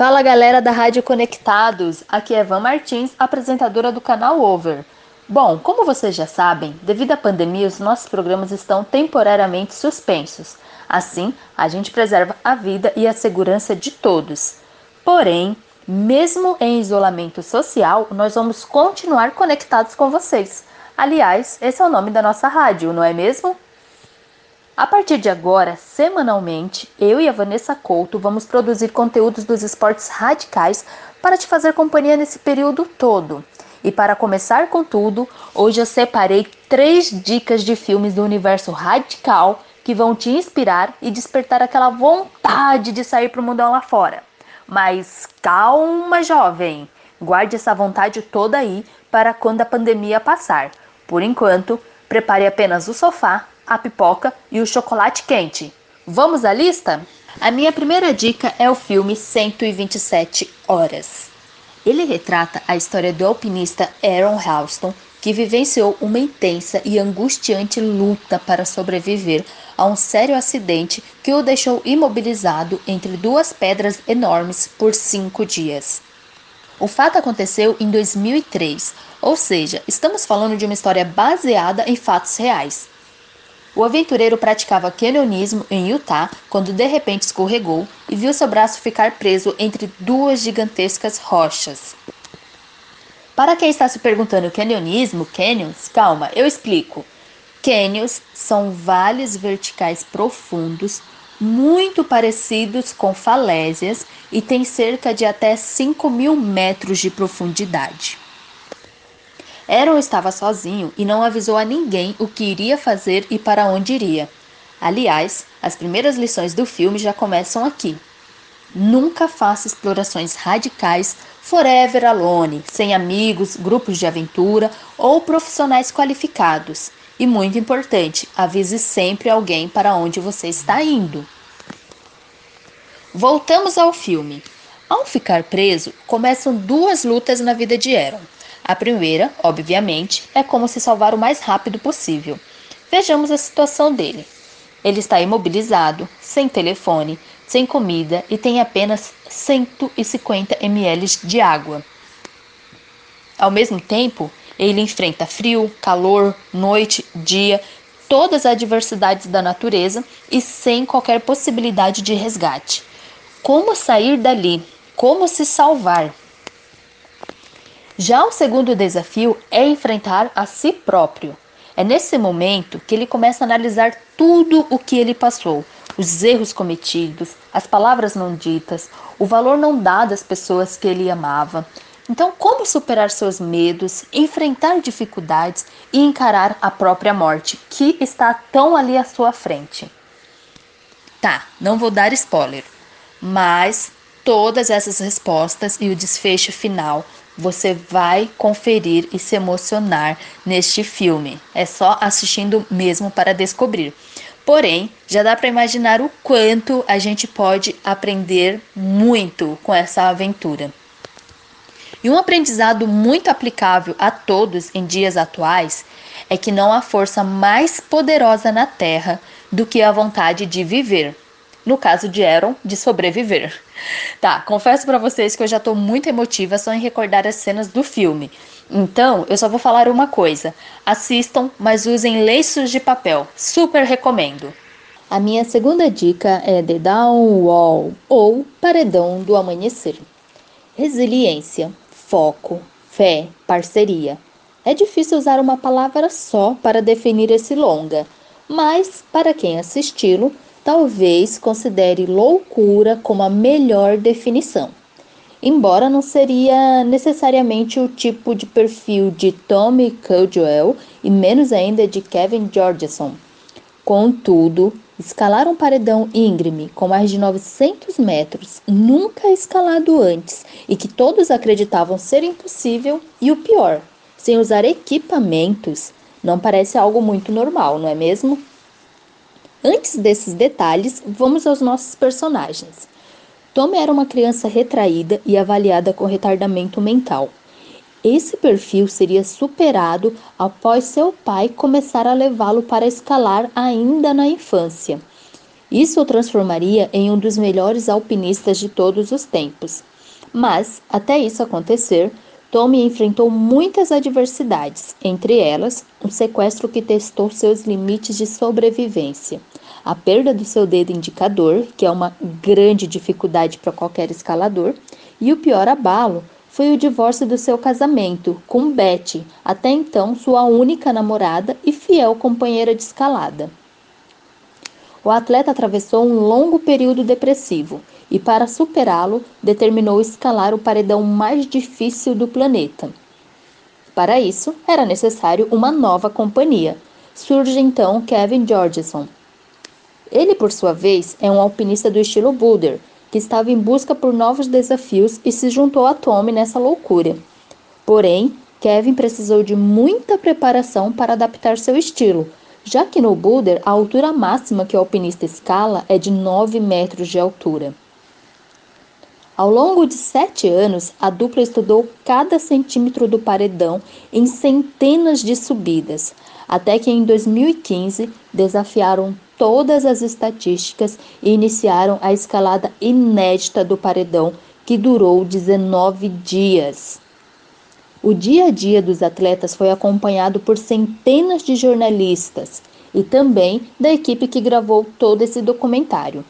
Fala galera da Rádio Conectados, aqui é Van Martins, apresentadora do canal Over. Bom, como vocês já sabem, devido à pandemia, os nossos programas estão temporariamente suspensos. Assim, a gente preserva a vida e a segurança de todos. Porém, mesmo em isolamento social, nós vamos continuar conectados com vocês. Aliás, esse é o nome da nossa rádio, não é mesmo? A partir de agora, semanalmente, eu e a Vanessa Couto vamos produzir conteúdos dos esportes radicais para te fazer companhia nesse período todo. E para começar com tudo, hoje eu separei três dicas de filmes do universo radical que vão te inspirar e despertar aquela vontade de sair para o mundão lá fora. Mas calma, jovem! Guarde essa vontade toda aí para quando a pandemia passar. Por enquanto, prepare apenas o sofá, a pipoca e o chocolate quente. Vamos à lista? A minha primeira dica é o filme 127 Horas. Ele retrata a história do alpinista Aaron Halston, que vivenciou uma intensa e angustiante luta para sobreviver a um sério acidente que o deixou imobilizado entre duas pedras enormes por cinco dias. O fato aconteceu em 2003, ou seja, estamos falando de uma história baseada em fatos reais. O aventureiro praticava canyonismo em Utah quando de repente escorregou e viu seu braço ficar preso entre duas gigantescas rochas. Para quem está se perguntando canyonismo, canyons, calma, eu explico. Canyons são vales verticais profundos, muito parecidos com falésias e têm cerca de até 5 mil metros de profundidade. Aaron estava sozinho e não avisou a ninguém o que iria fazer e para onde iria. Aliás, as primeiras lições do filme já começam aqui. Nunca faça explorações radicais forever alone, sem amigos, grupos de aventura ou profissionais qualificados. E muito importante, avise sempre alguém para onde você está indo. Voltamos ao filme. Ao ficar preso, começam duas lutas na vida de Aaron. A primeira, obviamente, é como se salvar o mais rápido possível. Vejamos a situação dele. Ele está imobilizado, sem telefone, sem comida e tem apenas 150 ml de água. Ao mesmo tempo, ele enfrenta frio, calor, noite, dia, todas as adversidades da natureza e sem qualquer possibilidade de resgate. Como sair dali? Como se salvar? Já o segundo desafio é enfrentar a si próprio. É nesse momento que ele começa a analisar tudo o que ele passou, os erros cometidos, as palavras não ditas, o valor não dado às pessoas que ele amava. Então, como superar seus medos, enfrentar dificuldades e encarar a própria morte, que está tão ali à sua frente? Tá, não vou dar spoiler, mas todas essas respostas e o desfecho final você vai conferir e se emocionar neste filme. É só assistindo mesmo para descobrir. Porém, já dá para imaginar o quanto a gente pode aprender muito com essa aventura. E um aprendizado muito aplicável a todos em dias atuais é que não há força mais poderosa na Terra do que a vontade de viver no caso de Aaron, de sobreviver. Tá, confesso para vocês que eu já tô muito emotiva só em recordar as cenas do filme. Então, eu só vou falar uma coisa: assistam, mas usem lenços de papel. Super recomendo. A minha segunda dica é The Down Wall ou Paredão do Amanhecer. Resiliência, foco, fé, parceria. É difícil usar uma palavra só para definir esse longa, mas para quem assisti-lo, talvez considere loucura como a melhor definição. Embora não seria necessariamente o tipo de perfil de Tommy Caldwell e menos ainda de Kevin Georgeson. Contudo, escalar um paredão íngreme com mais de 900 metros, nunca escalado antes e que todos acreditavam ser impossível, e o pior, sem usar equipamentos, não parece algo muito normal, não é mesmo? Antes desses detalhes, vamos aos nossos personagens. Tommy era uma criança retraída e avaliada com retardamento mental. Esse perfil seria superado após seu pai começar a levá-lo para escalar ainda na infância. Isso o transformaria em um dos melhores alpinistas de todos os tempos. Mas, até isso acontecer, Tommy enfrentou muitas adversidades, entre elas um sequestro que testou seus limites de sobrevivência, a perda do seu dedo indicador, que é uma grande dificuldade para qualquer escalador, e o pior abalo foi o divórcio do seu casamento com Betty, até então sua única namorada e fiel companheira de escalada. O atleta atravessou um longo período depressivo e, para superá-lo, determinou escalar o paredão mais difícil do planeta. Para isso, era necessário uma nova companhia. Surge então Kevin Georgeson. Ele, por sua vez, é um alpinista do estilo Boulder, que estava em busca por novos desafios e se juntou a Tommy nessa loucura. Porém, Kevin precisou de muita preparação para adaptar seu estilo, já que no boulder a altura máxima que o alpinista escala é de 9 metros de altura. Ao longo de sete anos, a dupla estudou cada centímetro do paredão em centenas de subidas, até que em 2015 desafiaram todas as estatísticas e iniciaram a escalada inédita do paredão, que durou 19 dias. O dia a dia dos atletas foi acompanhado por centenas de jornalistas e também da equipe que gravou todo esse documentário.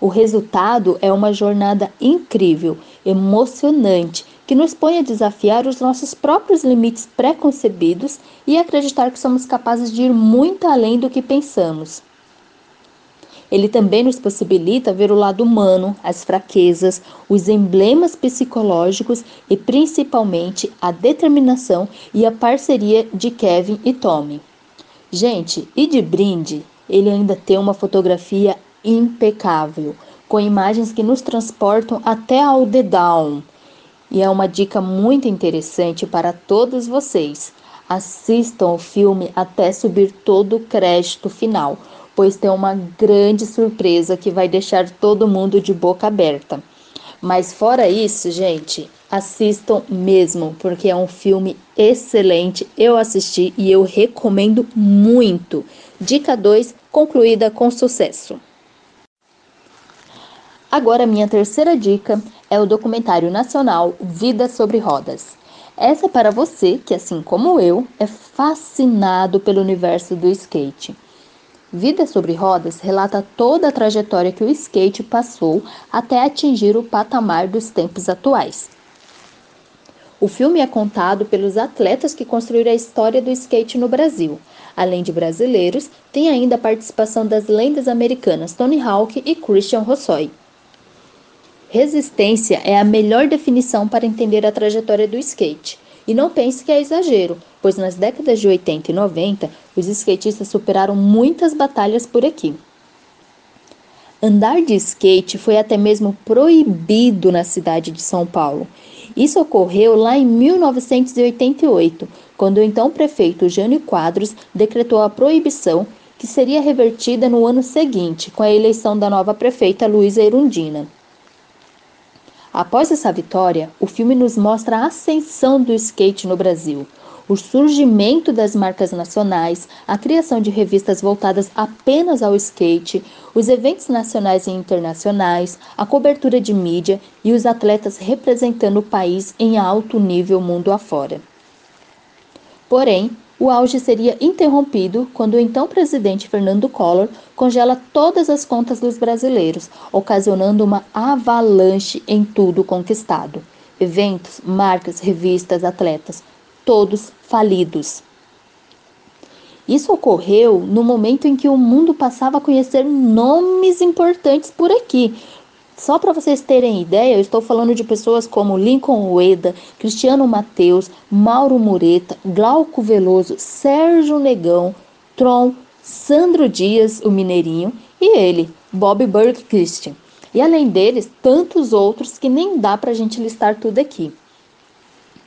O resultado é uma jornada incrível, emocionante, que nos põe a desafiar os nossos próprios limites pré-concebidos e acreditar que somos capazes de ir muito além do que pensamos. Ele também nos possibilita ver o lado humano, as fraquezas, os emblemas psicológicos e principalmente a determinação e a parceria de Kevin e Tommy. Gente, e de brinde, ele ainda tem uma fotografia impecável, com imagens que nos transportam até ao The Down. E é uma dica muito interessante para todos vocês. Assistam o filme até subir todo o crédito final pois tem uma grande surpresa que vai deixar todo mundo de boca aberta. Mas fora isso, gente, assistam mesmo, porque é um filme excelente. Eu assisti e eu recomendo muito. Dica 2 concluída com sucesso. Agora, minha terceira dica é o documentário nacional Vida sobre Rodas. Essa é para você que, assim como eu, é fascinado pelo universo do skate. Vida sobre Rodas relata toda a trajetória que o skate passou até atingir o patamar dos tempos atuais. O filme é contado pelos atletas que construíram a história do skate no Brasil. Além de brasileiros, tem ainda a participação das lendas americanas Tony Hawk e Christian Rossoy. Resistência é a melhor definição para entender a trajetória do skate. E não pense que é exagero, pois nas décadas de 80 e 90, os skatistas superaram muitas batalhas por aqui. Andar de skate foi até mesmo proibido na cidade de São Paulo. Isso ocorreu lá em 1988, quando o então prefeito Jânio Quadros decretou a proibição, que seria revertida no ano seguinte, com a eleição da nova prefeita Luísa Erundina. Após essa vitória, o filme nos mostra a ascensão do skate no Brasil, o surgimento das marcas nacionais, a criação de revistas voltadas apenas ao skate, os eventos nacionais e internacionais, a cobertura de mídia e os atletas representando o país em alto nível mundo afora. Porém, o auge seria interrompido quando o então presidente Fernando Collor congela todas as contas dos brasileiros, ocasionando uma avalanche em tudo conquistado. Eventos, marcas, revistas, atletas, todos falidos. Isso ocorreu no momento em que o mundo passava a conhecer nomes importantes por aqui, só para vocês terem ideia, eu estou falando de pessoas como Lincoln Ueda, Cristiano Mateus, Mauro Mureta, Glauco Veloso, Sérgio Negão, Tron, Sandro Dias, o Mineirinho, e ele, Bob Burke Christian. E além deles, tantos outros que nem dá para a gente listar tudo aqui.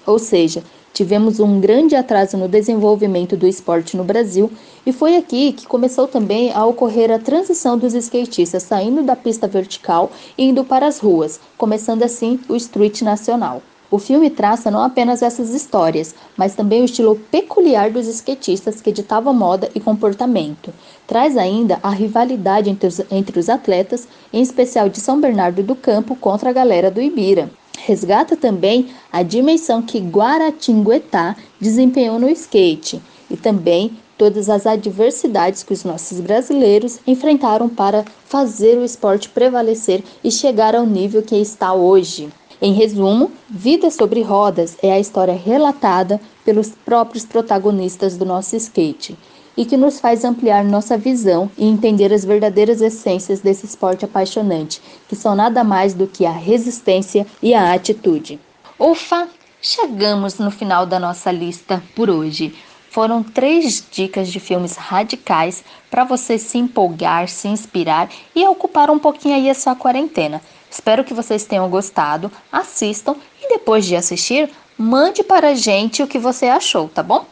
Ou seja, Tivemos um grande atraso no desenvolvimento do esporte no Brasil e foi aqui que começou também a ocorrer a transição dos skatistas saindo da pista vertical e indo para as ruas, começando assim o street nacional. O filme traça não apenas essas histórias, mas também o estilo peculiar dos skatistas que ditavam moda e comportamento. Traz ainda a rivalidade entre os, entre os atletas, em especial de São Bernardo do Campo contra a galera do Ibira. Resgata também a dimensão que Guaratinguetá desempenhou no skate e também todas as adversidades que os nossos brasileiros enfrentaram para fazer o esporte prevalecer e chegar ao nível que está hoje. Em resumo, Vida sobre Rodas é a história relatada pelos próprios protagonistas do nosso skate e que nos faz ampliar nossa visão e entender as verdadeiras essências desse esporte apaixonante, que são nada mais do que a resistência e a atitude. Ufa! Chegamos no final da nossa lista por hoje. Foram três dicas de filmes radicais para você se empolgar, se inspirar e ocupar um pouquinho aí a sua quarentena. Espero que vocês tenham gostado, assistam e depois de assistir, mande para a gente o que você achou, tá bom?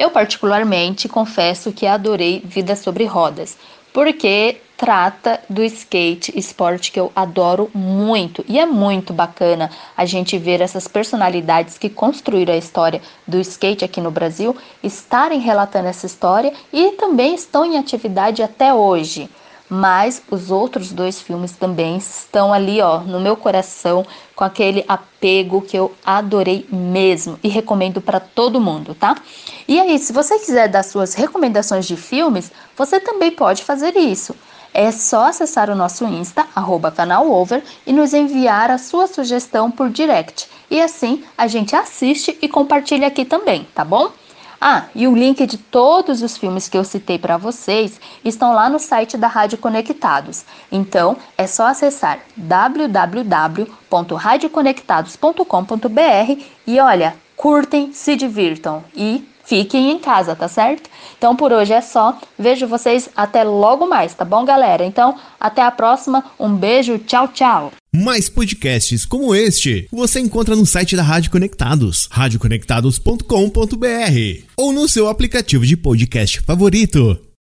Eu particularmente confesso que adorei Vida sobre Rodas, porque trata do skate, esporte que eu adoro muito e é muito bacana a gente ver essas personalidades que construíram a história do skate aqui no Brasil estarem relatando essa história e também estão em atividade até hoje mas os outros dois filmes também estão ali, ó, no meu coração, com aquele apego que eu adorei mesmo e recomendo para todo mundo, tá? E aí, se você quiser dar suas recomendações de filmes, você também pode fazer isso. É só acessar o nosso Insta, arroba canalover, e nos enviar a sua sugestão por direct. E assim a gente assiste e compartilha aqui também, tá bom? Ah, e o link de todos os filmes que eu citei para vocês estão lá no site da Rádio Conectados. Então, é só acessar www.radioconectados.com.br e olha, curtem, se divirtam e fiquem em casa, tá certo? Então por hoje é só. Vejo vocês até logo mais, tá bom, galera? Então, até a próxima. Um beijo, tchau, tchau. Mais podcasts como este você encontra no site da Rádio Conectados, radioconectados.com.br ou no seu aplicativo de podcast favorito.